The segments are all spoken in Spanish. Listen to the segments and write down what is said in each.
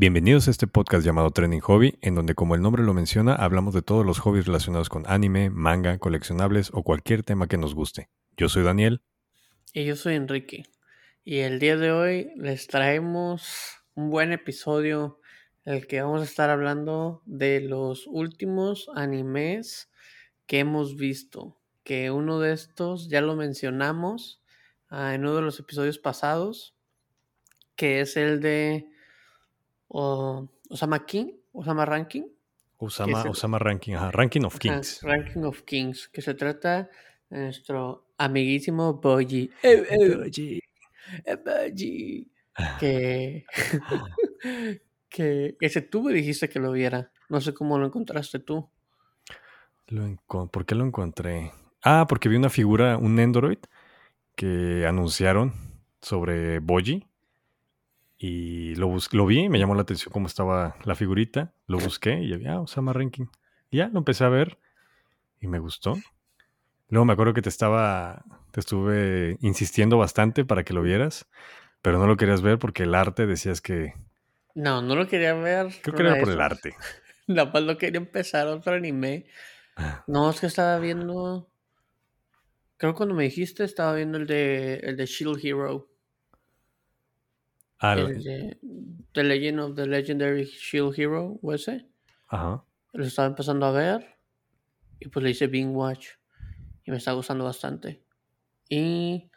Bienvenidos a este podcast llamado Trending Hobby, en donde como el nombre lo menciona, hablamos de todos los hobbies relacionados con anime, manga, coleccionables o cualquier tema que nos guste. Yo soy Daniel. Y yo soy Enrique. Y el día de hoy les traemos un buen episodio en el que vamos a estar hablando de los últimos animes que hemos visto. Que uno de estos ya lo mencionamos ah, en uno de los episodios pasados, que es el de o Osama King, Osama Ranking. Osama, Osama Ranking, ajá, Ranking of Kings. Ranking of Kings, que se trata de nuestro amiguísimo Boji. Eh, eh, Boji. Eh, Boji. Que, que ese tú me dijiste que lo viera. No sé cómo lo encontraste tú. Lo ¿Por qué lo encontré? Ah, porque vi una figura, un Android que anunciaron sobre Boji y lo, lo vi, me llamó la atención cómo estaba la figurita, lo busqué y había ah, Osama Ranking. Y ya lo empecé a ver y me gustó. Luego me acuerdo que te estaba, te estuve insistiendo bastante para que lo vieras, pero no lo querías ver porque el arte decías que... No, no lo quería ver. Creo que era por el arte. Nada más lo quería empezar otro anime. Ah. No, es que estaba viendo... Creo que cuando me dijiste estaba viendo el de, el de Shield Hero. The Legend of the Legendary Shield Hero, o ese. Ajá. Lo estaba empezando a ver. Y pues le hice Bing Watch. Y me está gustando bastante. Y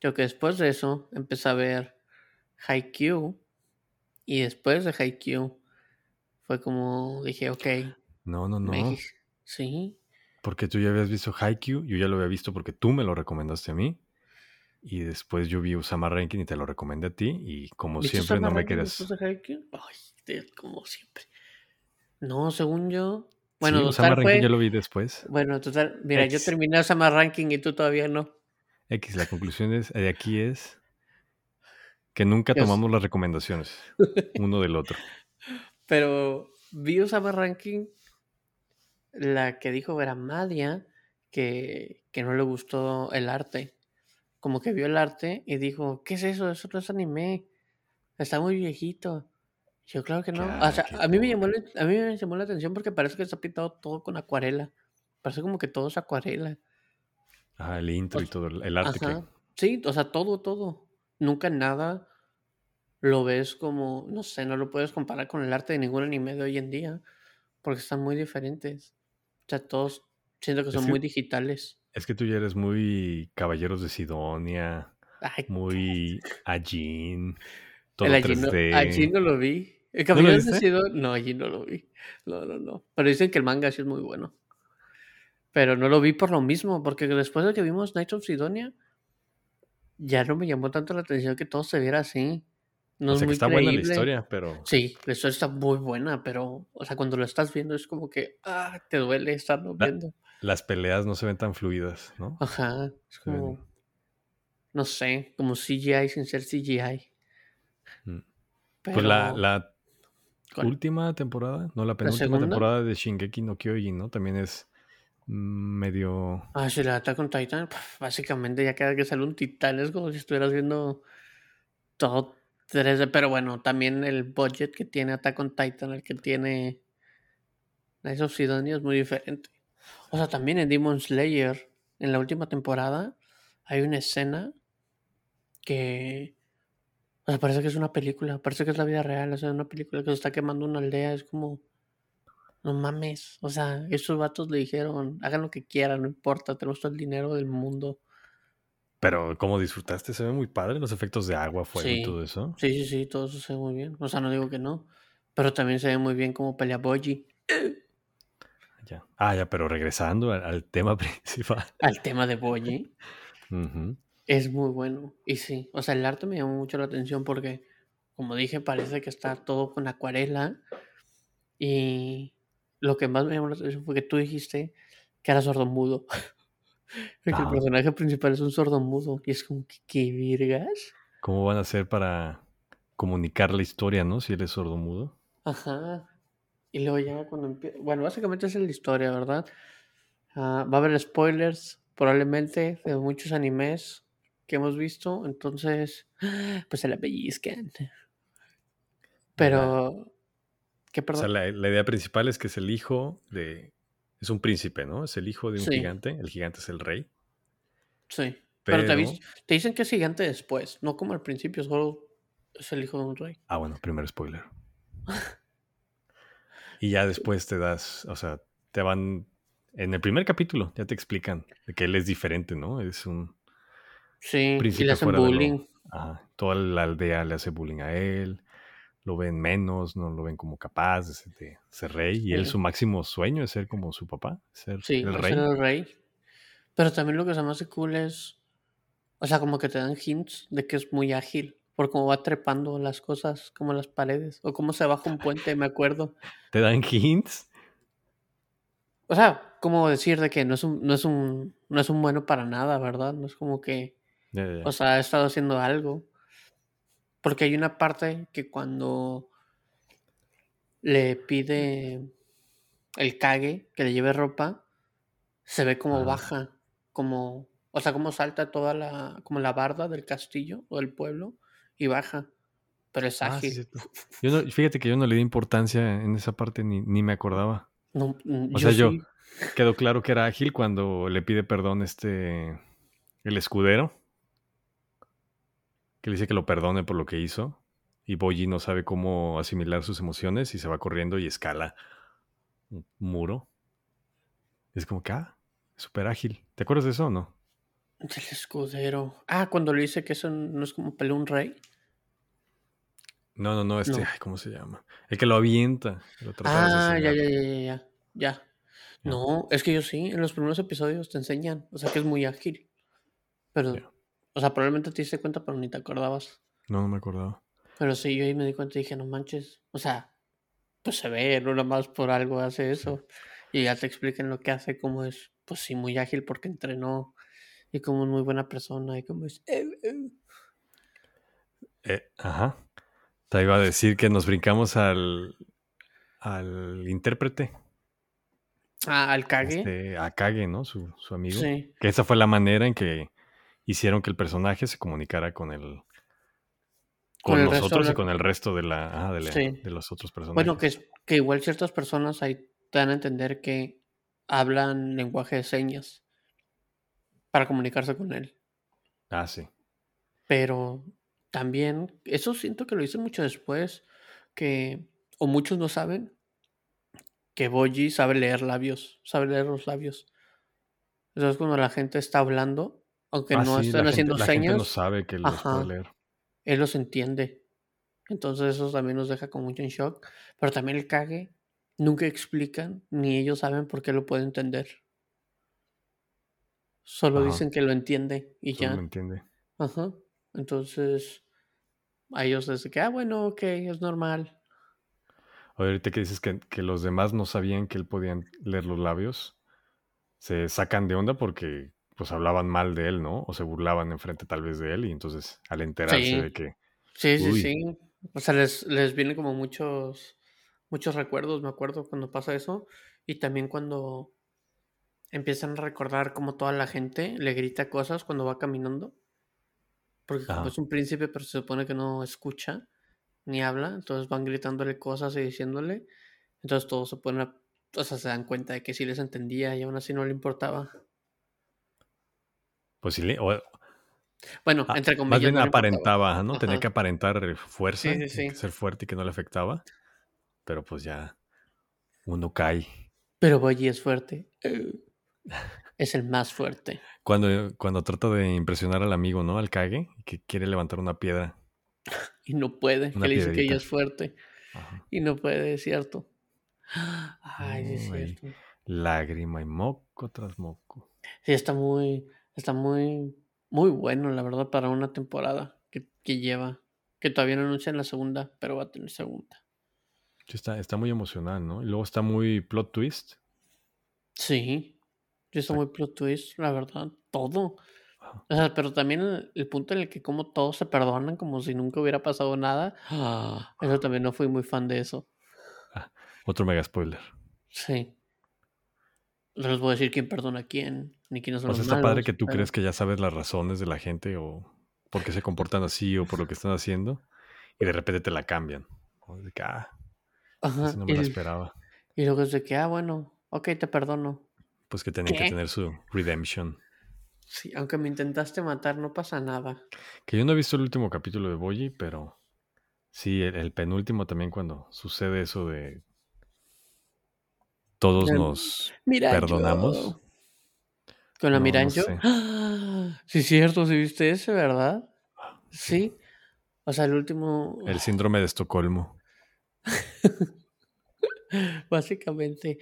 creo que después de eso empecé a ver Haikyuu. Y después de Haikyuu fue como dije, ok. No, no, no. sí. Porque tú ya habías visto Haikyuu. Yo ya lo había visto porque tú me lo recomendaste a mí. Y después yo vi Usama Ranking y te lo recomendé a ti. Y como siempre no me quedas. Ay, como siempre. No, según yo. Bueno, Usama Ranking yo lo vi después. Bueno, total. Mira, yo terminé Usama Ranking y tú todavía no. X, la conclusión es, de aquí es que nunca tomamos las recomendaciones uno del otro. Pero vi Usama Ranking, la que dijo era Madia, que, que no le gustó el arte como que vio el arte y dijo, ¿qué es eso? Eso no es anime. Está muy viejito. Yo claro que no. o sea, a mí, me llamó, a mí me llamó la atención porque parece que está pintado todo con acuarela. Parece como que todo es acuarela. Ajá, el intro y todo, el arte. Ajá. Sí, o sea, todo, todo. Nunca nada lo ves como, no sé, no lo puedes comparar con el arte de ningún anime de hoy en día porque están muy diferentes. O sea, todos siento que son muy digitales. Es que tú ya eres muy Caballeros de Sidonia, muy Ajin, todo el 3D. No, no lo vi. El Caballeros de Sidonia, no, Ajin no lo vi. No, no, no. Pero dicen que el manga sí es muy bueno. Pero no lo vi por lo mismo, porque después de que vimos Knights of Sidonia, ya no me llamó tanto la atención que todo se viera así. No es muy está buena la historia, pero. Sí, la historia está muy buena, pero, o sea, cuando lo estás viendo es como que, ah, te duele estarlo viendo las peleas no se ven tan fluidas, ¿no? Ajá, es como, no sé, como CGI sin ser CGI. Mm. pues la, la última temporada, no, la penúltima temporada de Shingeki no Kyojin, ¿no? También es medio... Ah, si la Attack on Titan, básicamente ya queda que sale un titán, es como si estuvieras viendo todo 3D, pero bueno, también el budget que tiene Attack on Titan, el que tiene Nice of Sidonia es muy diferente. O sea, también en Demon Slayer, en la última temporada, hay una escena que. O sea, parece que es una película, parece que es la vida real, o sea, una película que se está quemando una aldea, es como. No mames, o sea, esos vatos le dijeron, hagan lo que quieran, no importa, tenemos todo el dinero del mundo. Pero, ¿cómo disfrutaste? Se ve muy padre los efectos de agua, fuego y todo eso. Sí, sí, sí, todo eso se ve muy bien. O sea, no digo que no. Pero también se ve muy bien como pelea Boji. Ah, ya, pero regresando al, tema principal. Al tema de Boyi. Es muy bueno. Y sí, o sea, el arte me llamó mucho la atención porque, como dije, parece que está todo con acuarela. Y lo que más me llamó la atención fue que tú dijiste que era sordomudo. El personaje principal es un sordomudo. Y es como que, ¿qué virgas? ¿Cómo van a hacer para comunicar la historia, no? Si él es sordomudo. Ajá. Y luego ya cuando empieza. Bueno, básicamente es la historia, ¿verdad? Ah, va a haber spoilers, probablemente, de muchos animes que hemos visto. Entonces, pues se la pellizcan. Pero. ¿Qué O perdón? sea, la, la idea principal es que es el hijo de. Es un príncipe, ¿no? Es el hijo de un Sí. gigante. El gigante es el rey. Sí. Pero, te dicen que es gigante después, no como al principio, solo es el hijo de un rey. Ah, bueno, primer spoiler. Y ya después te das. O sea, te van. En el primer capítulo ya te explican de que él es diferente, ¿no? Es un Sí, y le príncipe hacen bullying. Ajá. Toda la aldea le hace bullying a él. Lo ven menos, no lo ven como capaz de ser, de ser rey. Y él, su máximo sueño es ser como su papá, ser Sí, el rey. el rey. Pero también lo que se me hace cool es. O sea, como que te dan hints de que es muy ágil. Por cómo va trepando las cosas, como las paredes. O cómo se baja un puente, me acuerdo. Te dan hints. O sea, como decir de que no es un, no es un, no es un bueno para nada, ¿verdad? No es como que. O sea, ha estado haciendo algo. Porque hay una parte que cuando le pide el cague que le lleve ropa, se ve como baja, como, o sea, como salta toda la, como la barda del castillo o del pueblo y baja, pero es Ah, sí, ágil. Yo no, fíjate que yo no le di importancia en esa parte, ni, ni me acordaba. No, mm, O sea, yo quedó claro que era ágil cuando le pide perdón este el escudero. Que le dice que lo perdone por lo que hizo. Y Boyi no sabe cómo asimilar sus emociones y se va corriendo y escala un muro. Es como que, ah, súper ágil. ¿Te acuerdas de eso o no? El escudero. Ah, cuando le dice que eso no es como pelear un rey. No, no, no, este, No. ay, ¿cómo se llama? El que lo avienta. Lo Ah, ya, ya, ya, ya, ya, ya. No, es que yo sí, en los primeros episodios te enseñan, o sea que es muy ágil. Pero, o sea, probablemente te diste cuenta, pero ni te acordabas. No, no me acordaba. Pero sí, yo ahí me di cuenta y dije, no manches. O sea, pues se ve, no nada más por algo hace eso. Y ya te explican lo que hace, cómo es, pues sí, muy ágil porque entrenó. Y como es muy buena persona. Y como es. "Eh, eh". Eh, ajá. Te iba a decir que nos brincamos al, al intérprete, Ah, al cague. este, a Kage, ¿no? Su, su amigo. Sí. Que esa fue la manera en que hicieron que el personaje se comunicara con el Con con el resto de nosotros y con el resto de la, ajá, de, la- Sí. de los otros personajes. Bueno, que, que igual ciertas personas ahí te dan a entender que hablan lenguaje de señas para comunicarse con él. Ah, sí. Pero también, eso siento que lo hice mucho después, que, o muchos no saben, que Boji sabe leer labios, sabe leer los labios. Entonces cuando la gente está hablando, aunque Ah, no sí, estén haciendo gente, la gente no señas, sabe que los puede leer. él los entiende. Entonces eso también nos deja como mucho en shock. Pero también el cague, nunca explican, ni ellos saben por qué lo puede entender. Solo Ajá. dicen que lo entiende y Solo ya. me entiende. Ajá. Entonces, a ellos desde que, ah, bueno, ok, es normal. Ahorita que dices que, que los demás no sabían que él podía leer los labios, se sacan de onda porque pues hablaban mal de él, ¿no? O se burlaban enfrente tal vez de él y entonces al enterarse de que, sí, sí, uy, sí. O sea, les, les vienen como muchos, muchos recuerdos, me acuerdo cuando pasa eso. Y también cuando empiezan a recordar como toda la gente le grita cosas cuando va caminando. Porque como ajá, es un príncipe, pero se supone que no escucha ni habla, entonces van gritándole cosas y diciéndole. Entonces todos se ponen a, o sea, se dan cuenta de que sí les entendía y aún así no le importaba. pues sí, le- o- Bueno, entre más comillas, bien no aparentaba, ajá, ¿no? Tenía que Ajá. aparentar Sí, fuerza, sí, tenía sí. que ser fuerte y que no le afectaba, pero pues ya uno cae. Pero Boyi es fuerte. Es el más fuerte. Cuando, cuando trata de impresionar al amigo, ¿no? Al Kage, que quiere levantar una piedra, Y no puede. Que una le dice que ella piedrita. es fuerte. Ajá. Y no puede, es cierto. Ay, sí es cierto. lágrima y moco tras moco. Sí, está muy, está muy, muy bueno, la verdad, para una temporada que, que lleva. Que todavía no anuncian la segunda, pero va a tener segunda. Sí, está, está muy emocional, ¿no? Y luego está muy plot twist. Sí, está Está, muy plot twist, la verdad, todo. O sea, pero también el, el punto en el que como todos se perdonan como si nunca hubiera pasado nada. ah, Eso también no fui muy fan de eso. Ah, otro mega spoiler. Sí. No les voy a decir quién perdona a quién, ni quiénes son O sea, los está padre malos, que tú pero crees que ya sabes las razones de la gente o por qué se comportan así o por lo que están haciendo y de repente te la cambian. De que, ah, Ajá. no me y, esperaba. y luego es de que, ah, bueno, ok, te perdono. Pues que tenía que tener su redemption. Sí, aunque me intentaste matar, no pasa nada. Que yo no he visto el último capítulo de Boyi, pero sí, el, el penúltimo también cuando sucede eso de todos nos Miranjo. perdonamos. Con la No, no Miranjo. sé. ¡Ah! Sí, cierto, sí viste ese, ¿verdad? Sí. O sea, el último. El síndrome de Estocolmo. Básicamente.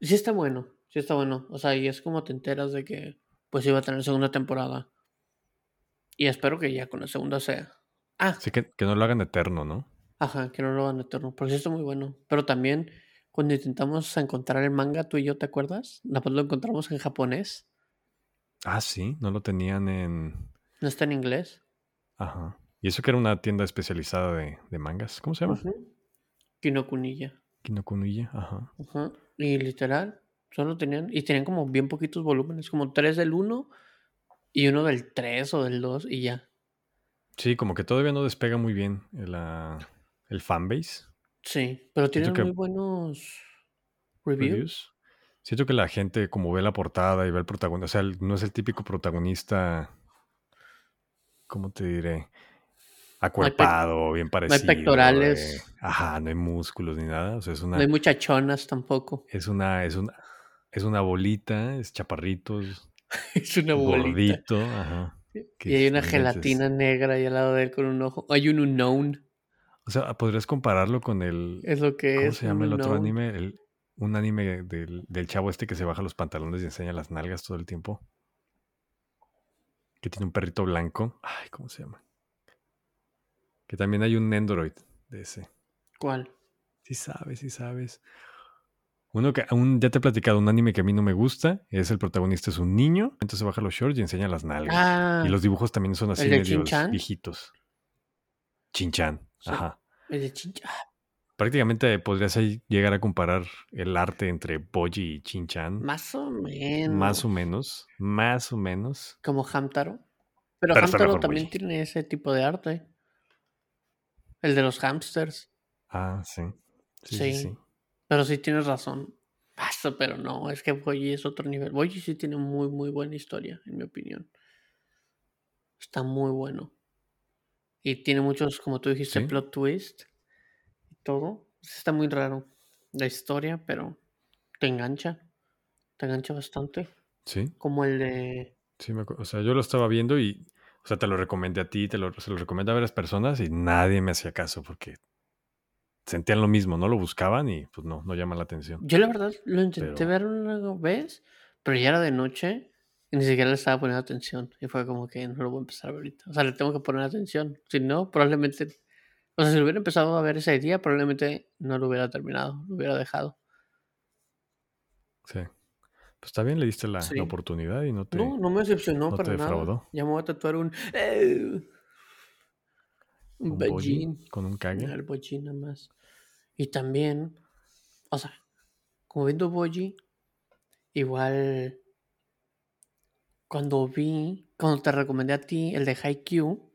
Sí está bueno. Sí está bueno. O sea, y es como te enteras de que pues iba a tener segunda temporada. Y espero que ya con la segunda sea. Ah, Sí, que, que no lo hagan eterno, ¿no? ajá, que no lo hagan eterno. Porque sí está muy bueno. Pero también, cuando intentamos encontrar el manga, tú y yo, ¿te acuerdas? Después lo encontramos en japonés. Ah, sí, no lo tenían en. No está en inglés. Ajá. Y eso que era una tienda especializada de, de mangas. ¿Cómo se llama? Ujú. Kinokunilla. Kinokuniya. Ajá. Ajá. Y literal, solo tenían, y tenían como bien poquitos volúmenes, como tres del 1 y uno del 3 o del 2 y ya. Sí, como que todavía no despega muy bien el, ah, el fanbase. Sí, pero tienen muy buenos reviews. Reviews. Siento que la gente, como ve la portada y ve el protagonista, o sea, el- no es el típico protagonista. ¿Cómo te diré? Acuerpado, bien parecido. pectorales. eh, ajá, no hay músculos ni nada. O sea, es una. No hay muchachonas tampoco. Es una, es una, es una bolita, es chaparritos, Es una bolita. gordito, ajá. Y hay una gelatina negra ahí al lado de él con un ojo. Hay un unknown. O sea, podrías compararlo con el, Es lo que ¿cómo es. se llama el otro unknown. anime? El- un anime del, del chavo este que se baja los pantalones y enseña las nalgas todo el tiempo. Que tiene un perrito blanco. Ay, ¿cómo se llama? Que también hay un Nendoroid de ese. ¿Cuál? Sí sabes, sí sabes. Uno que aún ya te he platicado, un anime que a mí no me gusta, es el protagonista es un niño, entonces baja los shorts y enseña las nalgas. Ah, y los dibujos también son así ¿el de medios Shin-chan? viejitos. Chinchan, Sí. ajá. el de Chincha. Prácticamente podrías llegar a comparar el arte entre Boji y Chinchan. Más o menos. Más o menos. Más o menos. Como Hamtaro. Pero, Pero Hamtaro también Boji. tiene ese tipo de arte. El de los hamsters. Ah, sí. Sí, sí, Sí. sí. Pero sí tienes razón. Basta, pero no, es que Boyi es otro nivel. Boyi sí tiene muy, muy buena historia, en mi opinión. Está muy bueno. Y tiene muchos, como tú dijiste, Sí. plot twist y todo. Está muy raro la historia, pero te engancha. Te engancha bastante. Sí, Como el de. sí. me o sea, yo lo estaba viendo y, o sea, te lo recomendé a ti, te lo, se lo recomendé a varias personas y nadie me hacía caso porque sentían lo mismo, no lo buscaban y pues no, no llama la atención. Yo la verdad lo intenté Pero- ver una vez, pero ya era de noche y ni siquiera le estaba poniendo atención. Y fue como que no lo voy a empezar a ver ahorita. O sea, le tengo que poner atención. Si no, probablemente. O sea, si lo hubiera empezado a ver ese día, probablemente no lo hubiera terminado, lo hubiera dejado. Sí. Pues está bien, le diste la, la Sí. oportunidad y no te... No, no me decepcionó no te para nada. defraudó. Ya me voy a tatuar un. Un Beijing. con un Kage. El Boji nada más. Y también, o sea, como viendo Boji, igual cuando vi, cuando te recomendé a ti el de Haikyuu,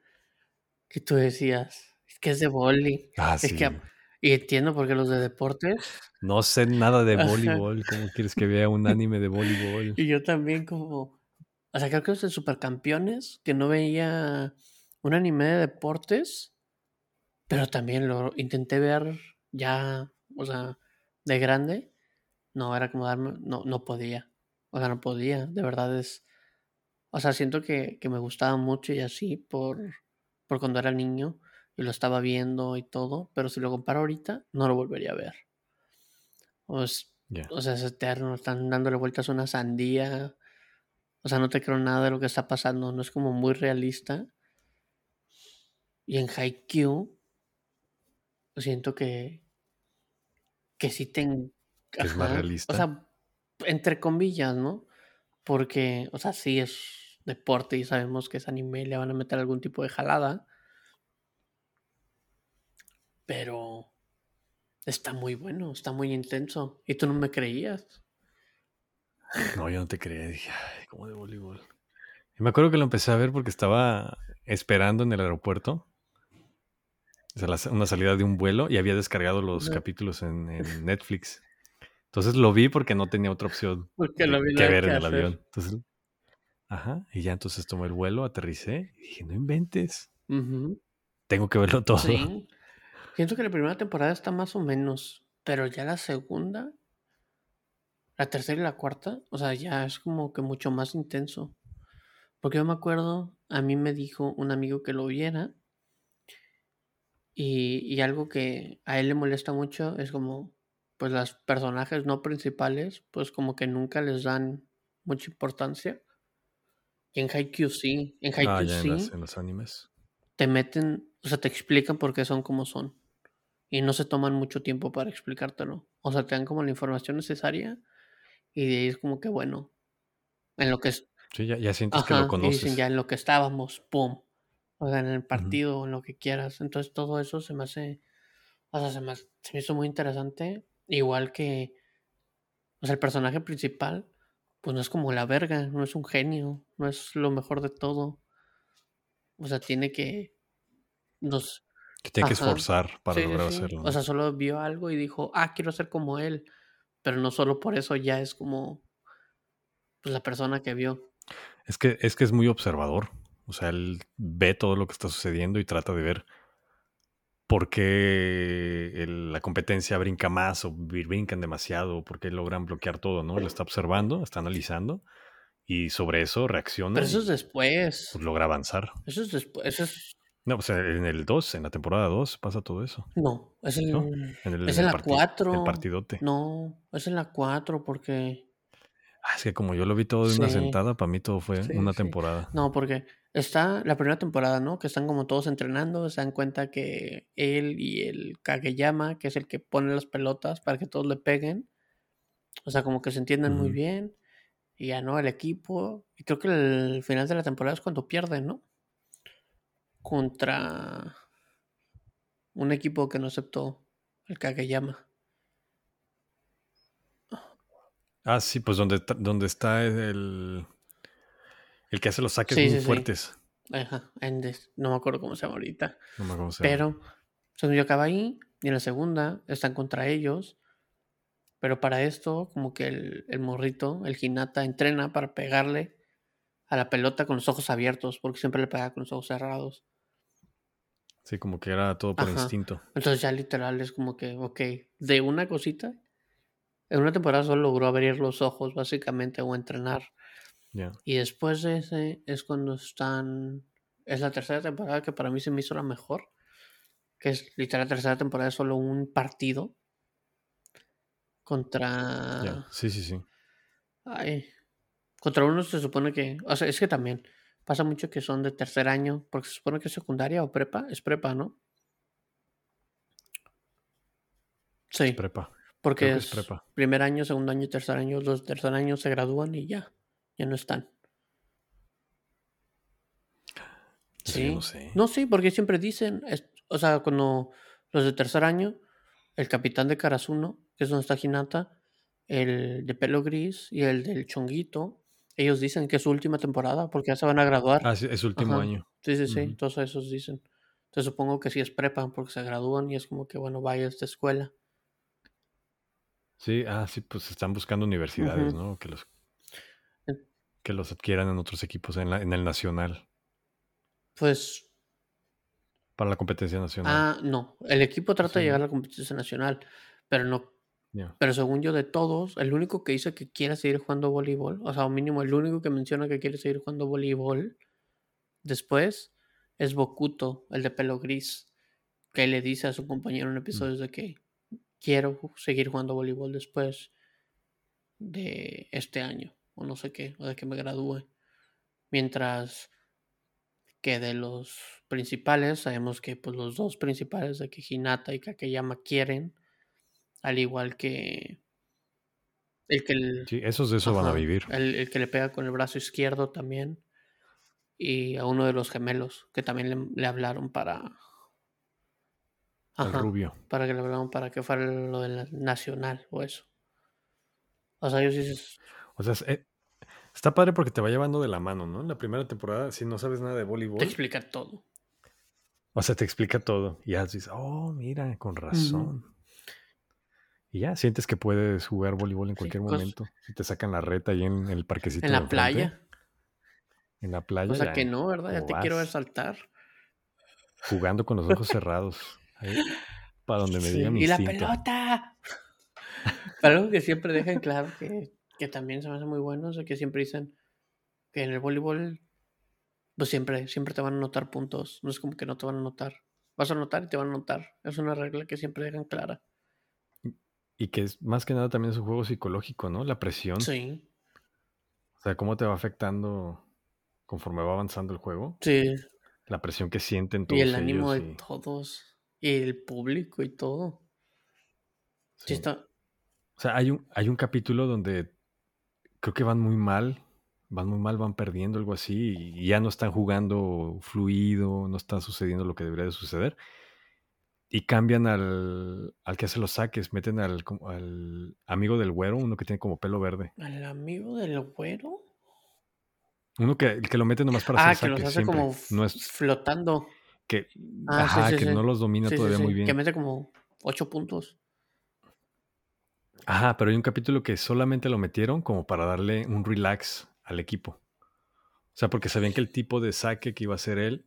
que tú decías, es que es de boli. Ah, Es sí. que, y entiendo porque los de deportes, No sé nada de voleibol. ¿Cómo quieres que vea un anime de voleibol? y yo también como, o sea, creo que los de Supercampeones, que no veía un anime de deportes, pero también lo intenté ver ya, o sea, de grande. No, era como darme, no, no podía. O sea, no podía, de verdad es. O sea, siento que, que me gustaba mucho y así por, por cuando era niño y lo estaba viendo y todo, pero si lo comparo ahorita, no lo volvería a ver. O, es- Ya. o sea, es eterno, están dándole vueltas a una sandía. O sea, no te creo nada de lo que está pasando, no es como muy realista. Y en Haikyuu, siento que, que sí te... en- Que es más realista. O sea, entre comillas, ¿no? Porque, o sea, sí es deporte y sabemos que es anime y le van a meter algún tipo de jalada. Pero está muy bueno, está muy intenso. Y tú no me creías. No, yo no te creía. Dije, ay, como de voleibol. Y me acuerdo que lo empecé a ver porque estaba esperando en el aeropuerto. O sea, la- una salida de un vuelo y había descargado los capítulos en, en Netflix. Entonces lo vi porque no tenía otra opción Porque que ver en el hacer. avión. Entonces, ajá, y ya entonces tomé el vuelo, aterricé y dije, no inventes, tengo que verlo todo. Sí. Siento que la primera temporada está más o menos, pero ya la segunda, la tercera y la cuarta, o sea, ya es como que mucho más intenso. Porque yo me acuerdo, a mí me dijo un amigo que lo viera y, y algo que a él le molesta mucho es como, pues los personajes no principales, pues como que nunca les dan mucha importancia. Y en Haikyuu sí, en Ah, Haikyuu en, sí las- en los animes. te meten, o sea, te explican por qué son como son. Y no se toman mucho tiempo para explicártelo. O sea, te dan como la información necesaria y de ahí es como que, bueno, en lo que es... Sí, ya, ya sientes que lo Ajá, y conoces. dicen ya en lo que estábamos, pum. O sea, en el partido o en lo que quieras. Entonces todo eso se me hace, o sea, se me, se me hizo muy interesante. Igual que, o sea, el personaje principal, pues no es como la verga, no es un genio, no es lo mejor de todo. O sea, tiene que, nos, Que tiene que esforzar para Sí, lograr sí. hacerlo. O sea, solo vio algo y dijo, ah, quiero ser como él. Pero no solo por eso ya es como pues, la persona que vio. Es que, es que es muy observador. O sea, él ve todo lo que está sucediendo y trata de ver por qué el- la competencia brinca más o br- brincan demasiado, o por qué logran bloquear todo, ¿no? Él está observando, está analizando y sobre eso reacciona Pero eso es después. pues, logra avanzar. Eso es después. Eso es. No, pues en el 2, en la temporada 2 pasa todo eso. No, es el. ¿No? En el, Es en en el la parti- el 4. partidote. No, es en la 4 porque. Ah, es que como yo lo vi todo de una Sí. sentada, para mí todo fue Sí, una sí. temporada. No, porque está la primera temporada, ¿no? Que están como todos entrenando, se dan cuenta que él y el Kageyama, que es el que pone las pelotas para que todos le peguen, o sea, como que se entienden muy bien, y ya, ¿no? El equipo, y creo que el final de la temporada es cuando pierden, ¿no? Contra un equipo que no aceptó el Kageyama. Ah, sí, pues donde está el, el que hace los saques Sí, muy sí, sí. fuertes. Ajá, Endes, no me acuerdo cómo se llama ahorita. No me acuerdo cómo se llama. Pero, acaba ahí, y en la segunda están contra ellos. Pero para esto, como que el, el morrito, el Hinata, entrena para pegarle a la pelota con los ojos abiertos, porque siempre le pega con los ojos cerrados. Sí, como que era todo por Ajá. instinto. Entonces ya literal es como que, ok, de una cosita, en una temporada solo logró abrir los ojos básicamente o entrenar. Y después de ese es cuando están, es la tercera temporada que para mí se me hizo la mejor, que es literal la tercera temporada es solo un partido contra... Sí, sí, sí. Ay, contra uno se supone que, o sea, es que también pasa mucho que son de tercer año, porque se supone que es secundaria o prepa, es prepa, ¿no? Sí, Prepa. porque es, es prepa. primer año, segundo año tercer año, los tercer año se gradúan y ya, ya no están. Sí. no sé. No, sí, porque siempre dicen, es- o sea, cuando los de tercer año, el capitán de Karasuno, que es donde está Hinata, el de pelo gris y el del chonguito, ellos dicen que es su última temporada porque ya se van a graduar. Ah, sí, es último Ajá. año. Sí, sí, sí, Ujú. todos esos dicen. Entonces supongo que sí es prepa porque se gradúan y es como que, bueno, vaya a esta escuela. Sí, ah, sí, pues están buscando universidades. ¿no? Que los, que los adquieran en otros equipos, en, la- en el nacional, Pues, para la competencia nacional. ah, no, el equipo trata Sí, de llegar a la competencia nacional, pero no. Pero según yo, de todos, el único que dice que quiere seguir jugando voleibol, o sea, o mínimo el único que menciona que quiere seguir jugando voleibol después es Bokuto, el de pelo gris, que le dice a su compañero en episodios de que quiero seguir jugando voleibol después de este año, o no sé qué, o de que me gradúe. Mientras que de los principales, sabemos que pues los dos principales de que Hinata y Kakeyama quieren, al igual que el que el- Sí, esos de eso van a vivir. El, el que le pega con el brazo izquierdo también. Y a uno de los gemelos, que también le, le hablaron para. El Ajá, rubio. para que le hablaron para que fuera lo del nacional o eso. O sea, ellos sí. O sea, es- eh, está padre porque te va llevando de la mano, ¿no? En la primera temporada, si no sabes nada de Te voleibol, explica todo. O sea, te explica todo. Y ya dices, oh, mira, con razón. Y ya sientes que puedes jugar voleibol en cualquier momento. Si te sacan la reta ahí en el parquecito. En la playa. En la playa. O sea que no, ¿verdad? Ya te quiero ver saltar. Jugando con los ojos cerrados. para donde me diga mi ¡Y la pelota! algo que siempre dejan claro que, que, también se me hace muy bueno, o que siempre dicen que en el voleibol, pues siempre, siempre te van a anotar puntos. No es como que no te van a anotar. Vas a anotar y te van a anotar. Es una regla que siempre dejan clara. Y que es más que nada también es un juego psicológico, ¿no? La presión. Sí. O sea, cómo te va afectando conforme va avanzando el juego. Sí. La presión que sienten todos. Y el ánimo de todos. Y el público y todo. Sí. está. O sea, hay un, hay un capítulo donde creo que van muy mal. Van muy mal, van perdiendo algo así. Y ya no están jugando fluido, no está sucediendo lo que debería de suceder y cambian al, al que hace los saques, meten al, al amigo del güero, uno que tiene como pelo verde. ¿Al amigo del güero? Uno que, que lo mete nomás para ah, hacer saques. que los hace como no es, flotando. Que, ah, ajá, que no los domina todavía muy bien. Que mete como ocho puntos. Ajá, pero hay un capítulo que solamente lo metieron como para darle un relax al equipo. O sea, porque sabían que el tipo de saque que iba a hacer él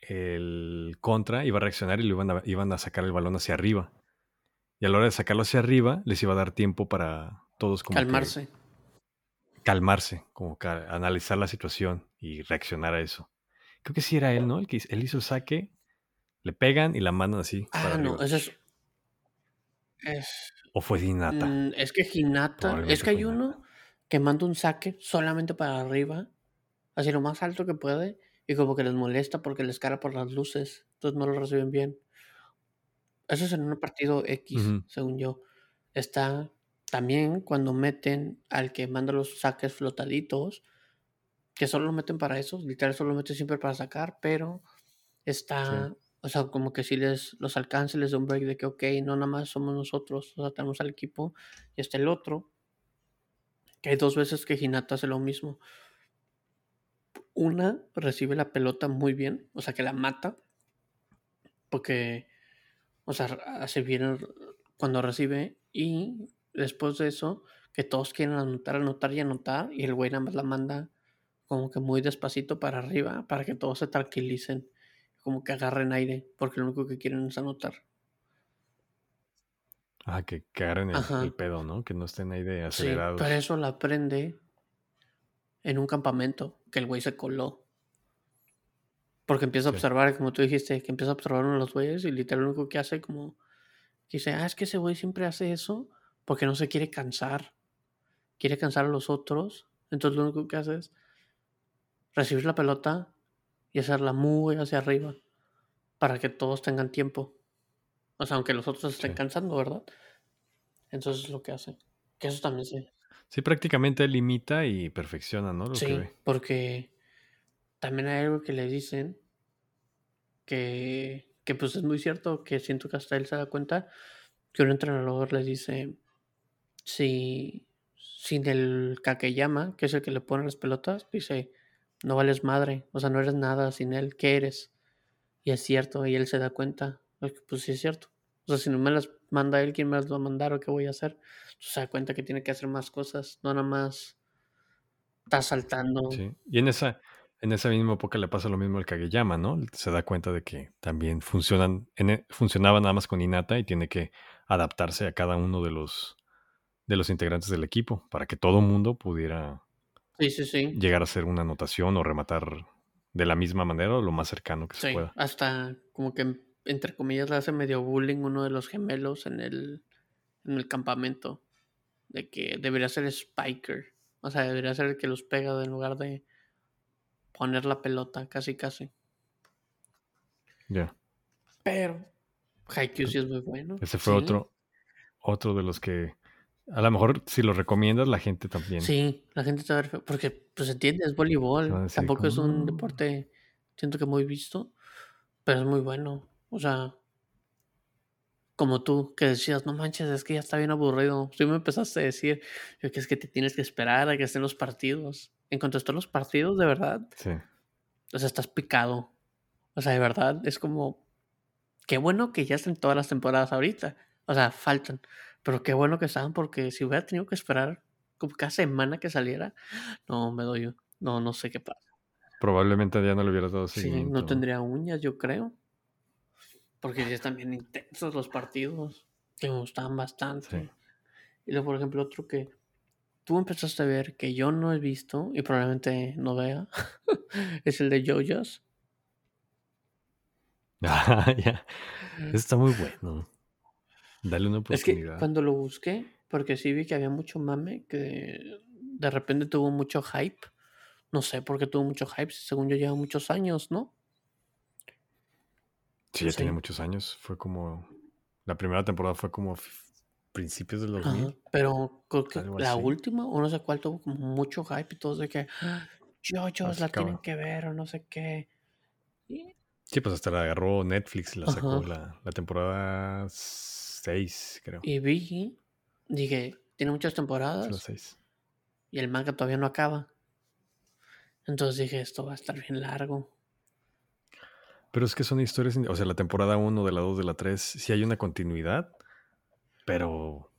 el contra iba a reaccionar y lo iban a, iban a sacar el balón hacia arriba. Y a la hora de sacarlo hacia arriba, les iba a dar tiempo para todos como calmarse. calmarse, como que analizar la situación y reaccionar a eso. Creo que sí era él, ¿no? El que él hizo el saque, le pegan y la mandan así. Ah, no, eso es, ¿O fue Hinata? Mm, es que Hinata, es que hay uno que manda un saque solamente para arriba, así lo más alto que puede, y como que les molesta porque les cara por las luces, entonces no lo reciben bien. Eso es en un partido X, según yo. Está también cuando meten al que manda los saques flotaditos, que solo lo meten para eso, literal solo lo meten siempre para sacar, pero está, o sea, como que si les los alcance, les da un break de que, ok, no nada más somos nosotros, o sea, tenemos al equipo y está el otro, que hay dos veces que Hinata hace lo mismo. Una recibe la pelota muy bien, o sea que la mata, porque, o sea, hace bien cuando recibe y después de eso, que todos quieren anotar, anotar y anotar, y el güey nada más la manda como que muy despacito para arriba, para que todos se tranquilicen, como que agarren aire, porque lo único que quieren es anotar. Ah, que, agarren el, pedo, ¿no? Que no estén ahí de acelerados. Sí, pero eso la aprende en un campamento que el güey se coló. Porque empieza a observar, como tú dijiste, que empieza a observar uno de los güeyes y literal lo único que hace como... Dice, ah, es que ese güey siempre hace eso porque no se quiere cansar. Quiere cansar a los otros. Entonces lo único que hace es recibir la pelota y hacerla muy hacia arriba para que todos tengan tiempo. O sea, aunque los otros estén cansando, ¿verdad? Entonces es lo que hace. Que eso también se, Sí, prácticamente limita y perfecciona, ¿no? Lo sí, porque también hay algo que le dicen que, que pues es muy cierto, que siento que hasta él se da cuenta que un entrenador le dice, si sin el Kakeyama, que es el que le pone las pelotas, dice, no vales madre, o sea, no eres nada sin él, ¿qué eres? Y es cierto, y él se da cuenta, pues sí es cierto. O sea, si no me las manda él, ¿quién me las va a mandar o qué voy a hacer? se da cuenta que tiene que hacer más cosas, no nada más está saltando. Y en esa, en esa misma época le pasa lo mismo al Kageyama, ¿no? Se da cuenta de que también funcionan, en, funcionaba nada más con Inata y tiene que adaptarse a cada uno de los, de los integrantes del equipo para que todo mundo pudiera sí, sí, sí. llegar a hacer una anotación o rematar de la misma manera o lo más cercano que se pueda. Hasta como que entre comillas le hace medio bullying uno de los gemelos en el, en el campamento de que debería ser Spiker. O sea, debería ser el que los pega en lugar de poner la pelota, casi casi. Ya. Pero Haikyuu sí es muy bueno. Ese fue otro, otro de los que a lo mejor si lo recomiendas la gente también. Sí, la gente está porque pues entiende, es voleibol, tampoco es un deporte siento que muy visto, pero es muy bueno. O sea, como tú, que decías, no manches, es que ya está bien aburrido. Tú me empezaste a decir que es que te tienes que esperar a que estén los partidos. En cuanto estén los partidos, de verdad. Sí. O sea, estás picado. O sea, de verdad, es como. Qué bueno que ya estén todas las temporadas ahorita. O sea, faltan. Pero qué bueno que estaban porque si hubiera tenido que esperar como cada semana que saliera, no, me doy. No, no sé qué pasa. Probablemente ya no le hubieras dado Sí, seguimiento. no tendría uñas, yo creo. Porque ya están bien intensos los partidos. Que me gustaban bastante. Sí. Y luego, por ejemplo, otro que tú empezaste a ver que yo no he visto y probablemente no vea es el de JoJo's. Ah, ya. Ese está muy bueno. Dale una Es que oportunidad. cuando lo busqué, porque sí vi que había mucho mame, que de repente tuvo mucho hype. No sé por qué tuvo mucho hype, según yo lleva muchos años, ¿no? Sí, ya tiene Sí. muchos años. Fue como. La primera temporada fue como principios del 2000. Ajá, pero creo que algo la así. última, o no sé cuál, tuvo como mucho hype y todos de que JoJo's Así la tienen que ver o no sé qué. Sí, pues hasta la agarró Netflix y la sacó la, la temporada 6, creo. Y vi, dije, tiene muchas temporadas 6. y el manga todavía no acaba. Entonces dije, esto va a estar bien largo. Pero es que son historias, o sea, la temporada 1, de la 2, de la 3, sí hay una continuidad, pero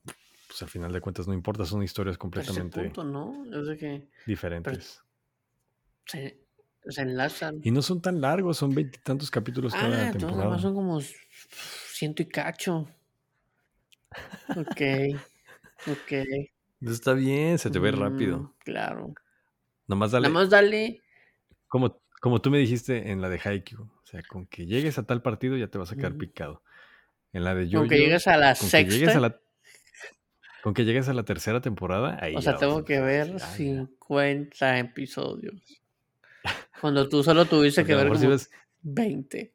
pues al final de cuentas no importa, son historias completamente punto, ¿no? Es de que diferentes. se, se enlazan. Y no son tan largos, son veintitantos capítulos cada Ah, entonces temporada. son como ciento y cacho. Ok, ok. Está bien, se te ve rápido. Mm, Claro. Nomás dale, Nada más dale. como, como tú me dijiste en la de Haikyuu, o sea, con que llegues a tal partido ya te vas a quedar picado. En la de Con Yoyo, que llegues a la con que sexta. llegues a la con que llegues a la tercera temporada, ahí O sea, tengo que ver decir, "Ah, mira". 50 episodios. Cuando tú solo tuviste que ver mejor si como ves, 20.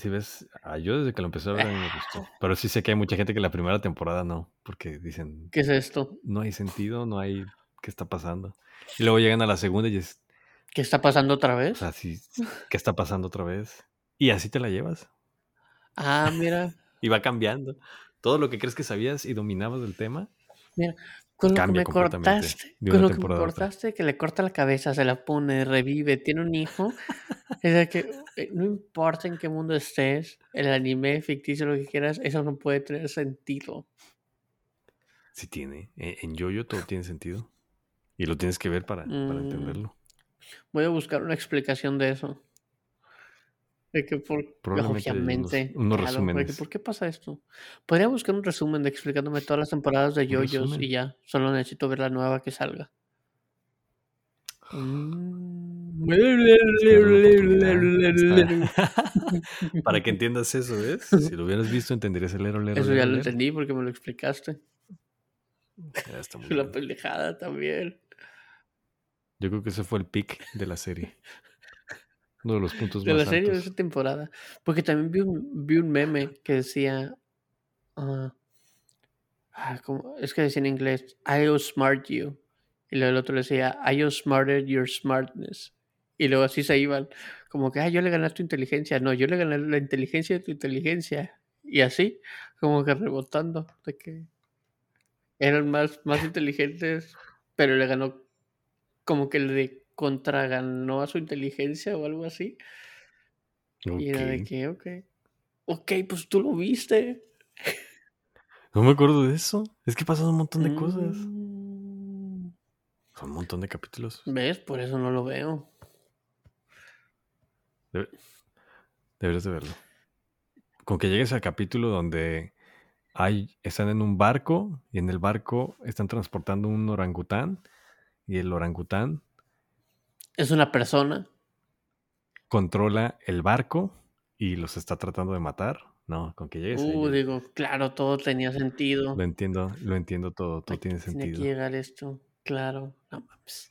Si ves, ah, yo desde que lo empecé a ver me gustó. Pero sí sé que hay mucha gente que la primera temporada no, porque dicen, ¿Qué es esto? no hay sentido, no hay, ¿qué está pasando? Y luego llegan a la segunda y es, ¿Qué está pasando otra o vez? sea, sí, ¿qué está pasando otra vez? Y así te la llevas. Ah, mira. Y va cambiando. Todo lo que crees que sabías y dominabas del tema, Mira, con lo que me cortaste, con lo que me cortaste, que le corta la cabeza, se la pone, revive, tiene un hijo. Es de que eh, no importa en qué mundo estés, el anime ficticio, lo que quieras, eso no puede tener sentido. sí tiene. En, en Yoyo todo tiene sentido. Y lo tienes que ver para, para Mm. entenderlo. Voy a buscar una explicación de eso. De que por, unos- obviamente, unos resúmenes. ¿por qué pasa esto? Podría buscar un resumen de explicándome todas las temporadas de JoJo's y ya, solo necesito ver la nueva que salga. Mm. Para que entiendas eso, ¿ves? Si lo hubieras visto, entenderías el lero, lero, Eso ya lero, lo entendí porque me lo explicaste. Ya está muy La bien. pendejada también. Yo creo que ese fue el pick de la serie. Uno de los puntos De más la serie de esa temporada. Porque también vi un, vi un meme que decía. ah, ¿cómo? Es que decía en inglés, I outsmart you. Y luego el otro le decía, I outsmarted your smartness. Y luego así se iban. Como que, ah, yo le gané tu inteligencia. No, yo le gané la inteligencia de tu inteligencia. Y así, como que rebotando. De que eran más, más inteligentes, pero le ganó. Como que le contraganó a su inteligencia o algo así. Y era de que, ok. Ok, pues tú lo viste. No me acuerdo de eso. Es que pasan un montón de cosas. Mm, Son un montón de capítulos. ¿Ves? Por eso no lo veo. Debe- deberías de verlo. Con que llegues al capítulo donde hay, están en un barco y en el barco están transportando un orangután y el orangután Es una persona. controla el barco y los está tratando de matar. No, con que llegues Uh, digo, claro, todo tenía sentido. lo entiendo, lo entiendo todo, todo tiene tenía que sentido. llegar esto. Claro. No mames.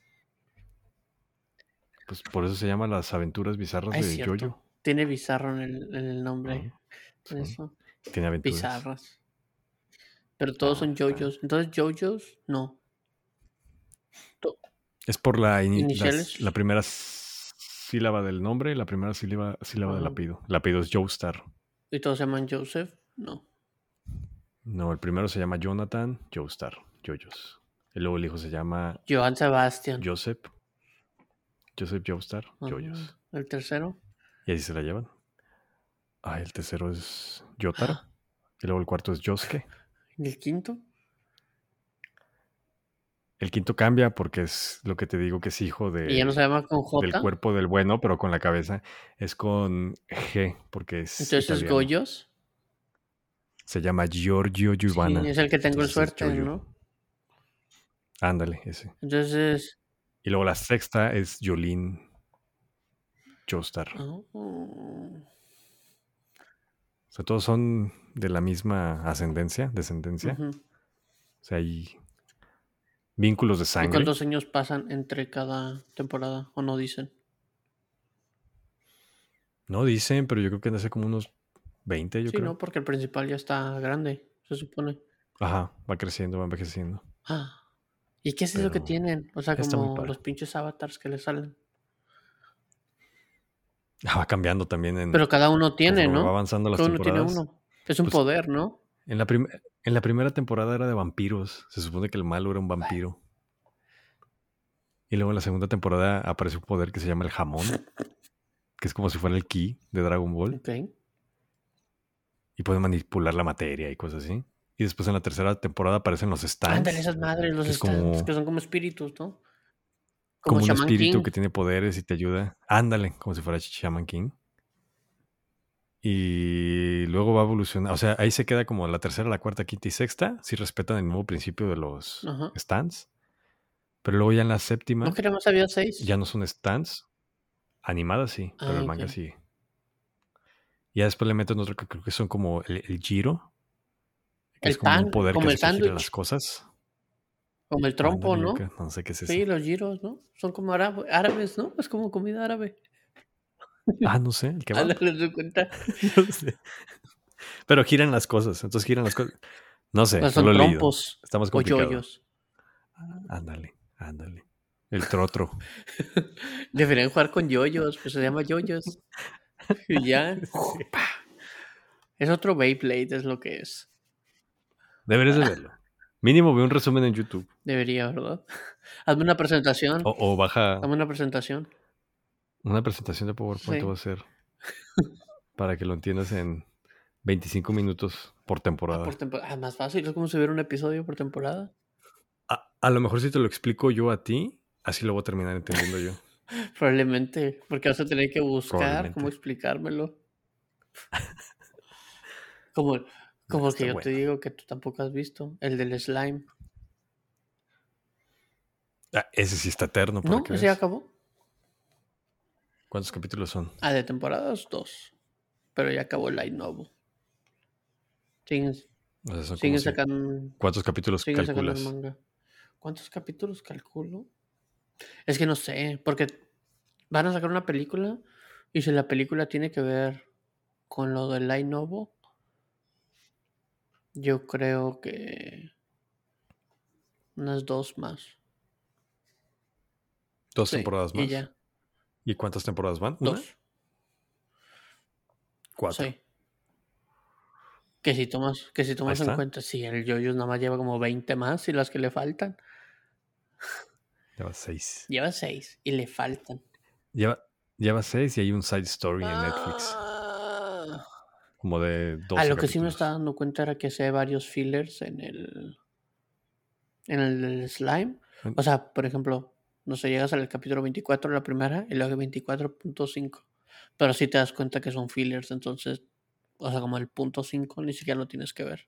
Pues por eso se llama las aventuras bizarras de cierto. Jojo. Tiene bizarro en el, en el nombre. Sí, Eso. tiene aventuras. Bizarras. Pero todos Ah, son. JoJo's. Entonces, JoJo's, no. Es por la, las- la primera sílaba del nombre y la primera sílaba, sílaba del Ajá. apellido. El apellido es Joestar. ¿Y todos se llaman Joseph? No. No, el primero se llama Jonathan Joestar. Jojos. Y luego el hijo se llama Joan Sebastian. Joseph. Joseph Joestar. Ajá. Jojos. El tercero. Y así se la llevan. Ah, el tercero es Yotaro. Y luego el cuarto es Yosuke. ¿Y el quinto? El quinto cambia porque es lo que te digo que es hijo de, ¿Y ya no se llama con J? del cuerpo del bueno, pero con la cabeza es con G, porque es. Entonces es italiano. Goyos. Se llama Giorgio Giovanna. Sí, es el que tengo el Entonces es suerte. ¿no? Ándale, ese. Entonces. Y luego la sexta es Jolín Joestar. oh, O sea, todos son de la misma ascendencia, descendencia. O sea, hay vínculos de ¿Y sangre. cuántos años pasan entre cada temporada? ¿O no dicen? No dicen, pero yo creo que hace como unos 20, yo sí, creo. no, porque el principal ya está grande, se supone. Ajá, va creciendo, va envejeciendo. Ah. ¿Y qué es eso que tienen? O sea, como los pinches avatars que le salen. Ah, va cambiando también en. Pero cada uno tiene, ¿no? Va avanzando las Cada uno tiene uno. Es un Pues, poder, ¿no? En la, prim- en la primera temporada era de vampiros. Se supone que el malo era un vampiro. Y luego en la segunda temporada aparece un poder que se llama el jamón. Que es como si fuera el ki de Dragon Ball. Y puede manipular la materia y cosas así. Y después en la tercera temporada aparecen los stands. Ándale, esas madres, los que stands, como- que son como espíritus, ¿no? como un espíritu King. que tiene poderes y te ayuda. Ándale, como si fuera Shaman King. Y luego va a evolucionar. O sea, ahí se queda como la tercera, la cuarta, quinta y sexta. Si respetan el nuevo principio de los Ajá. stands. Pero luego ya en la séptima ¿No queremos había seis? ya no son stands. Animadas sí, pero Ah, el manga sí. Ya después le meten otro que creo que son como el, el giro. Que El es como pan, un poder como que el sándwich. las cosas. Como el trompo, ¿no? No sé qué es eso. Sí, los giros, ¿no? Son como árabe- árabes, ¿no? Es como comida árabe. Ah, no sé, el que va. Ándale, ¿te cuenta? No sé. Pero giran las cosas, entonces giran las cosas. No sé, Pues no son lo trompos Está más o complicado. yoyos. Ándale, ándale. El trotro. Deberían jugar con yoyos, pues se llama yoyos. Y ya. Es otro Beyblade, es lo que es. Deberías de verlo. Mínimo ve un resumen en YouTube. Debería, ¿verdad? Hazme una presentación. O, o baja Hazme una presentación. Una presentación de PowerPoint Sí. voy a hacer. Para que lo entiendas en 25 minutos por Ah, temporada. por tempo- ah, más fácil, es como si hubiera un episodio por temporada. A, a lo mejor si te lo explico yo a ti, así lo voy a terminar entendiendo yo. Probablemente, porque vas a tener que buscar cómo explicármelo. Como, como que yo te digo que tú tampoco has visto, el del slime. Ah, ese sí está eterno. para No, veas. acabó. ¿Cuántos capítulos son? Ah, de temporadas dos. Pero ya acabó el Light Novel. Siguen, O sea, siguen sacando, ¿Cuántos capítulos calculas? manga. ¿Cuántos capítulos calculo? Es que no sé, porque van a sacar una película y si la película tiene que ver con lo del Light Novel, yo creo que unas dos más. Dos Sí, temporadas más. Y ya, ¿Y cuántas temporadas van? ¿Una? dos. Cuatro. Sí. Que si tomas, que si tomas en cuenta, sí, el Yoyos nada más lleva como 20 más y las que le faltan. Lleva seis. Lleva 6 y le faltan. Lleva, lleva seis y hay un side story en Netflix. Ah, Como de dos. Ah, lo que sí me estaba dando cuenta era que hay varios fillers en el. En el slime. O sea, por ejemplo, no sé, llegas al capítulo 24 la primera y luego 24.5. Pero sí te das cuenta que son fillers, entonces. O sea, como el punto 5 ni siquiera lo tienes que ver.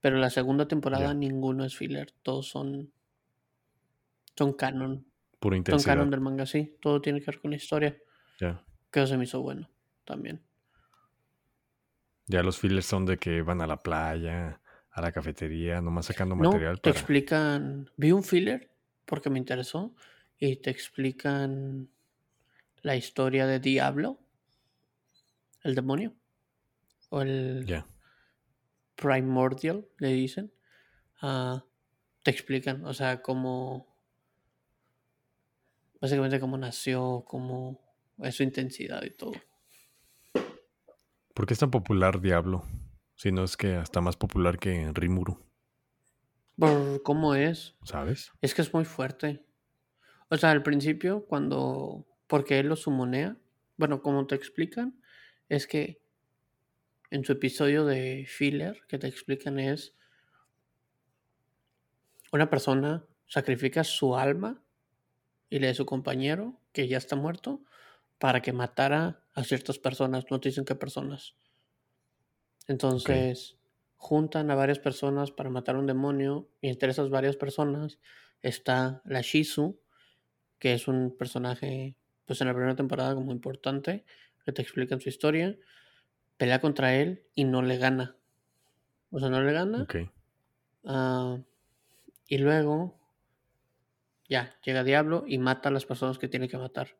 Pero la segunda temporada ninguno es filler. Todos son. Son canon. Pura Son intensidad. canon del manga, sí. Todo tiene que ver con la historia. Ya. Que eso se me hizo bueno también. Ya los fillers son de que van a la playa, a la cafetería, nomás sacando No, material te para. explican. Vi un filler porque me interesó y te explican la historia de Diablo, el demonio, o el primordial, le dicen. Ah, te explican, o sea, cómo. Básicamente cómo nació, cómo es su intensidad y todo. ¿Por qué es tan popular Diablo? Si no es que hasta más popular que Rimuru, Por cómo es. ¿sabes? Es que es muy fuerte. O sea, al principio, cuando. Porque él lo sumonea. bueno, como te explican, es que en su episodio de filler que te explican es una persona sacrifica su alma y la de su compañero, que ya está muerto, para que matara a ciertas personas, no te dicen qué personas. Entonces, juntan a varias personas para matar a un demonio y entre esas varias personas está la Shizu, que es un personaje, pues en la primera temporada como importante, que te explican su historia, pelea contra él y no le gana. O sea, no le gana. Ah, y luego, ya, llega Diablo y mata a las personas que tiene que matar,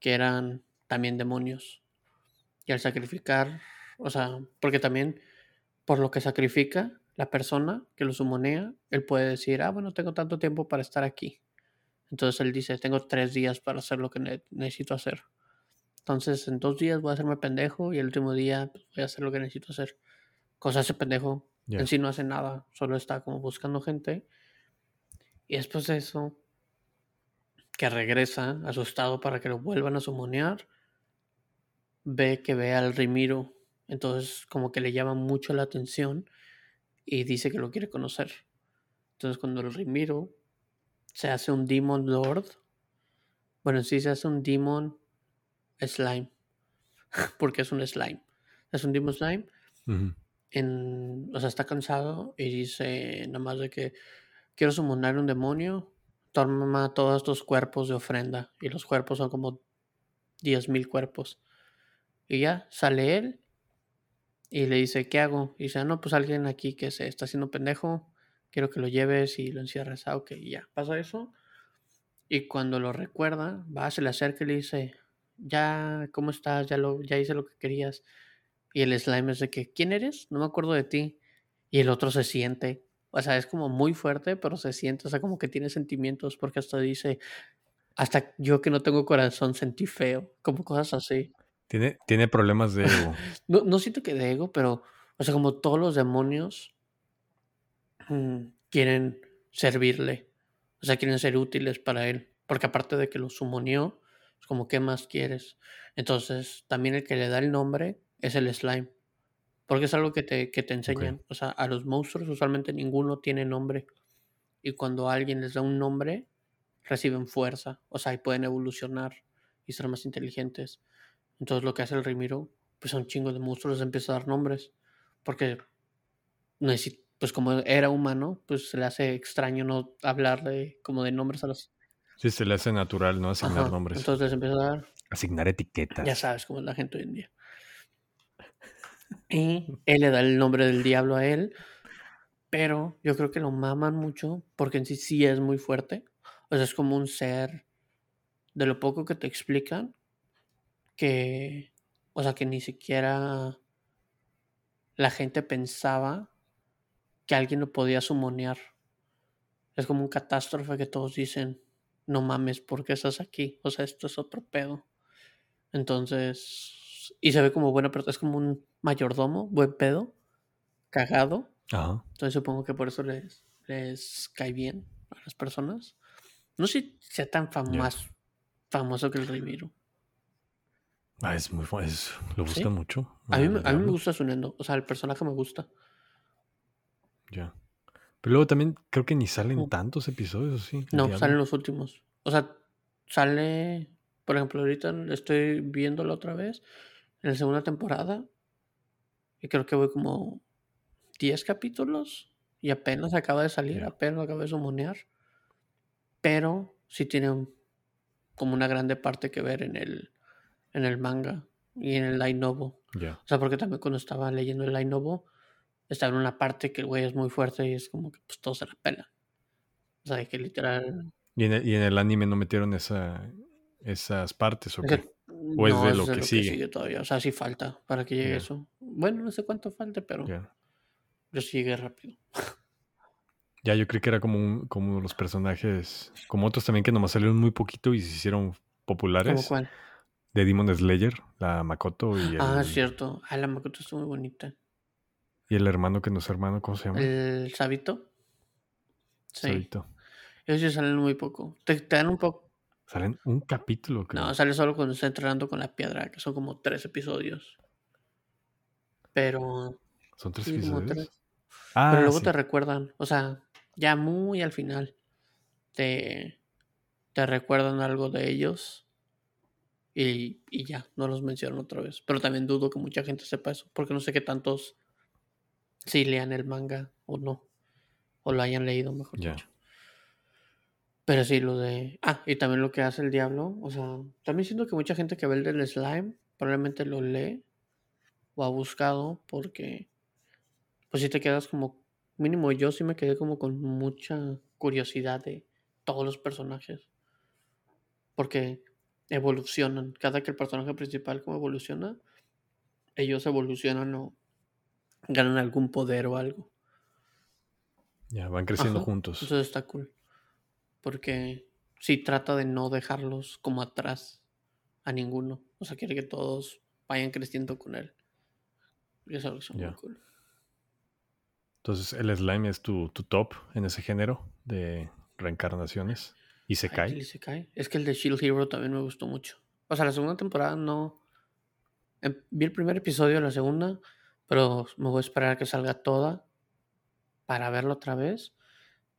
que eran también demonios. Y al sacrificar, o sea, porque también por lo que sacrifica la persona que lo sumonea, él puede decir, ah, bueno, tengo tanto tiempo para estar aquí. Entonces él dice, tengo tres días para hacer lo que ne- necesito hacer. Entonces en dos días voy a hacerme pendejo y el último día pues, voy a hacer lo que necesito hacer. Cosa ese pendejo Ya. en sí no hace nada, solo está como buscando gente. Y después de eso, que regresa asustado para que lo vuelvan a sumonear, ve que ve al Rimiro. Entonces como que le llama mucho la atención y dice que lo quiere conocer. Entonces cuando el Rimiro se hace un Demon Lord, bueno, en sí se hace un Demon Slime, porque es un slime. Es un Demon Slime en, o sea, está cansado y dice nada más de que quiero summonar un demonio, toma todos estos cuerpos de ofrenda y los cuerpos son como 10.000 cuerpos. Y ya sale él y le dice, ¿qué hago? Y dice, no, pues alguien aquí que se está haciendo pendejo, quiero que lo lleves y lo encierres. Ah, ok, ya, pasa eso. Y cuando lo recuerda, va, se le acerca y le dice, ya, ¿cómo estás? Ya, lo, ya hice lo que querías. Y el slime es de que, ¿quién eres? No me acuerdo de ti. Y el otro se siente. O sea, es como muy fuerte, pero se siente. O sea, como que tiene sentimientos porque hasta dice, hasta yo que no tengo corazón sentí feo. Como cosas así. Tiene, tiene problemas de ego. No, no siento que de ego, pero, o sea, como todos los demonios mm, quieren servirle. O sea, quieren ser útiles para él. Porque aparte de que lo sumonió, es como, ¿qué más quieres? Entonces, también el que le da el nombre es el slime. Porque es algo que te, que te enseñan. O sea, a los monstruos usualmente ninguno tiene nombre. Y cuando alguien les da un nombre, reciben fuerza. O sea, y pueden evolucionar y ser más inteligentes. Entonces lo que hace el Rimiro, pues a un chingo de monstruos les empieza a dar nombres. Porque pues como era humano, pues se le hace extraño no hablarle como de nombres a los... Sí, se le hace natural, ¿no? Asignar Ajá, nombres. Entonces les empieza a dar Asignar etiquetas. Ya sabes cómo es la gente hoy en día. Y él le da el nombre del diablo a él, pero yo creo que lo maman mucho porque en sí sí es muy fuerte. O sea, es como un ser de lo poco que te explican que, o sea, que ni siquiera la gente pensaba que alguien lo podía sumonear. Es como un catástrofe que todos dicen, no mames, ¿por qué estás aquí? O sea, esto es otro pedo. Entonces, y se ve como buena persona, es como un mayordomo, buen pedo, cagado. Ajá. Entonces supongo que por eso les, les cae bien a las personas. No sé si sea tan famoso, famoso que el Rimiro. Ah, es muy es- Lo buscan ¿Sí? mucho. A mí, a mí me gusta su Nendo, o sea, el personaje me gusta. Ya. Pero luego también creo que ni salen tantos episodios, ¿o ¿sí? No, diablo. salen los últimos. O sea, sale, por ejemplo, ahorita estoy viéndolo otra vez en la segunda temporada y creo que voy como 10 capítulos y apenas acaba de salir, Ya. apenas acaba de sumonear. Pero sí tiene como una grande parte que ver en el, en el manga y en el light novel. Ya. O sea, porque también cuando estaba leyendo el light novel, estaba en una parte que el güey es muy fuerte y es como que pues todos se la pelan. O sea, que literal... ¿Y en, el, y en el anime no metieron esa, esas partes o Es qué? que ¿O es no, de es lo de que lo sigue? todavía. O sea, sí falta para que llegue Ya. eso. Bueno, no sé cuánto falte, pero Ya. yo sí llegué rápido. Ya, yo creí que era como, un, como los personajes, como otros también que nomás salieron muy poquito y se hicieron ¿Cómo populares. cuál? De Demon Slayer, la Makoto y el, Ah, cierto. Ah, la Makoto estuvo muy bonita. y el hermano que no es hermano, ¿cómo se llama? El Sabito. Sí. Sabito. Ellos salen muy poco. Te, te dan un poco. Salen un capítulo, creo. No, sale solo cuando está entrenando con la piedra, que son como tres episodios. Pero. ¿Son tres sí, episodios? tres. Ah, Pero luego sí. te recuerdan, o sea, ya muy al final, te, te recuerdan algo de ellos y, y ya, no los mencionan otra vez. Pero también dudo que mucha gente sepa eso, porque no sé qué tantos sí lean el manga o no, o lo hayan leído, mejor Ya. dicho. Pero sí, lo de... Ah, y también lo que hace el diablo, o sea, también siento que mucha gente que ve el del slime probablemente lo lee o ha buscado porque pues si te quedas como, mínimo yo sí me quedé como con mucha curiosidad de todos los personajes. Porque evolucionan. Cada que el personaje principal como evoluciona, ellos evolucionan o ganan algún poder o algo. Ya, van creciendo Ajá, juntos. Entonces está cool. Porque sí trata de no dejarlos como atrás a ninguno. O sea, quiere que todos vayan creciendo con él. Y eso es muy cool. Entonces, el slime es tu, tu top en ese género de reencarnaciones. Y se cae. Es que el de Shield Hero también me gustó mucho. O sea, la segunda temporada no. em- Vi el primer episodio de la segunda, pero me voy a esperar a que salga toda para verlo otra vez.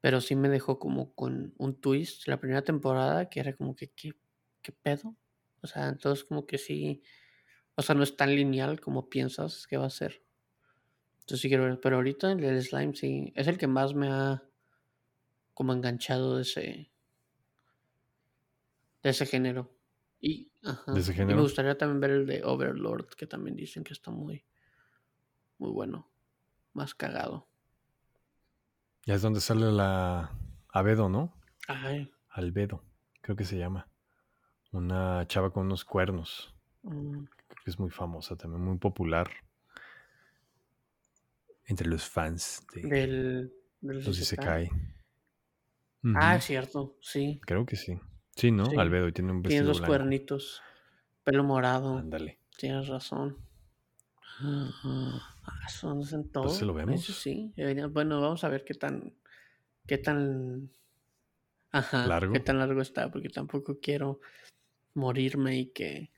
Pero sí me dejó como con un twist la primera temporada que era como que, ¿qué, qué pedo? O sea, entonces como que sí. O sea, no es tan lineal como piensas que va a ser. Entonces sí quiero ver. Pero ahorita el del slime sí. Es el que más me ha como enganchado de ese. De ese género. Y, ajá, ¿De ese y género? me gustaría también ver el de Overlord, que también dicen que está muy. Muy bueno. Más cagado. Ya es donde sale la Abedo, ¿no? Ay. Albedo, creo que se llama. Una chava con unos cuernos. mm, Creo que es muy famosa también, muy popular. Entre los fans de del. del los Isekai. Isekai. Ah, es cierto, sí. Creo que sí. Sí, ¿no? Sí. Albedo y tiene un Tiene vestido dos blanco. cuernitos. Pelo morado. Ándale. Tienes razón. Ah, son en todo. Pues se lo vemos. sí. Bueno, vamos a ver qué tan. Qué tan. Ajá. ¿Largo? Qué tan largo está, porque tampoco quiero morirme y que.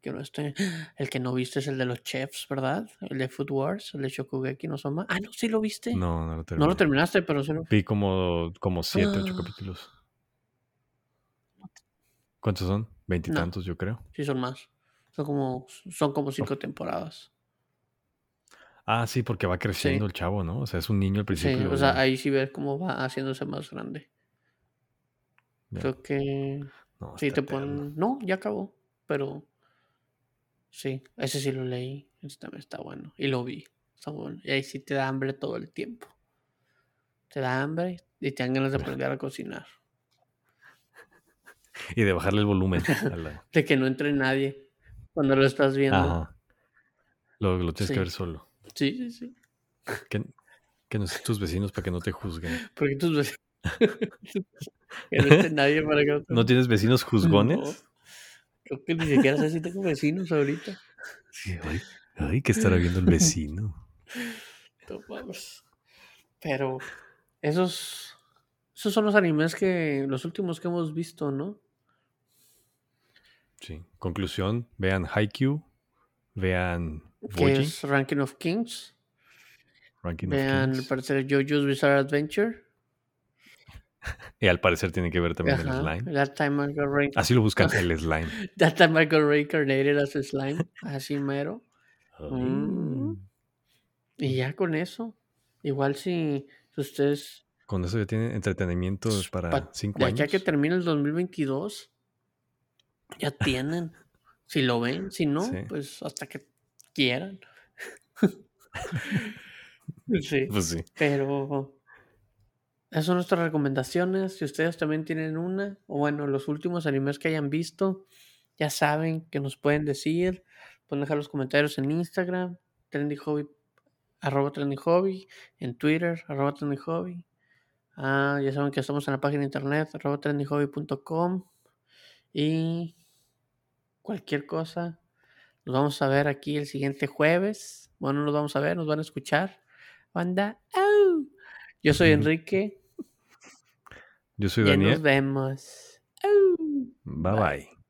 Que no esté. El que no viste es el de los chefs, ¿verdad? El de Food Wars, el de Shokugeki no Soma. Ah, no, sí lo viste. No, no lo no terminé. lo terminaste, pero sí lo. Vi como, como siete, ocho Ah. capítulos. ¿Cuántos son? Veintitantos, yo creo. Sí, son más. Son como, son como cinco temporadas. Ah, sí, porque va creciendo Sí. el chavo, ¿no? O sea, es un niño al principio. Sí, o sea, ahí sí ves cómo va haciéndose más grande. ya. Creo que No, sí te eterno. ponen. No, ya acabó. Pero sí, ese sí lo leí. Ese también está bueno. Y lo vi. Está bueno. Y ahí sí te da hambre todo el tiempo. Te da hambre y te dan ganas de aprender a cocinar. Y de bajarle el volumen. la- De que no entre nadie cuando lo estás viendo. Ajá. Lo, lo tienes Sí. que ver solo. Sí, sí, sí. Que, que no sean tus vecinos para que no te juzguen. Porque tus vecinos. que no esté nadie para que no te- ¿No tienes vecinos juzgones? No. Creo que ni siquiera sé si tengo vecinos ahorita. Sí, ay, ay, ¿qué estará viendo el vecino? No mames. Pero esos, esos son los animes que los últimos que hemos visto, ¿no? Sí. Conclusión, vean Haikyuu, vean Boji, es Ranking of Kings. Ranking Vean, of al Kings. parecer, JoJo's Bizarre Adventure. Y al parecer tiene que ver también el Ajá. slime. That time I got rain- Así lo buscan, el slime. That time I got reincarnated as a slime. Así mero. Mm. Y ya con eso. Igual si ustedes. Con eso ya tienen entretenimiento para pa- cinco ya, años. ya que termine el 2022, ya tienen. si lo ven, si no, Sí. pues hasta que quieran. sí. Pues sí. Pero esas son nuestras recomendaciones. Si ustedes también tienen una, o bueno, los últimos animes que hayan visto, ya saben que nos pueden decir. Pueden dejar los comentarios en Instagram, Trendy Hobby, arroba Trendy Hobby, en Twitter, arroba Trendy Hobby. Ah, ya saben que estamos en la página de internet, arroba trendyhobby.com. Y cualquier cosa, nos vamos a ver aquí el siguiente jueves. Bueno, nos vamos a ver, nos van a escuchar. Banda, ¡au! Yo soy. Enrique Yo soy y nos Daniel. vemos. bye. bye.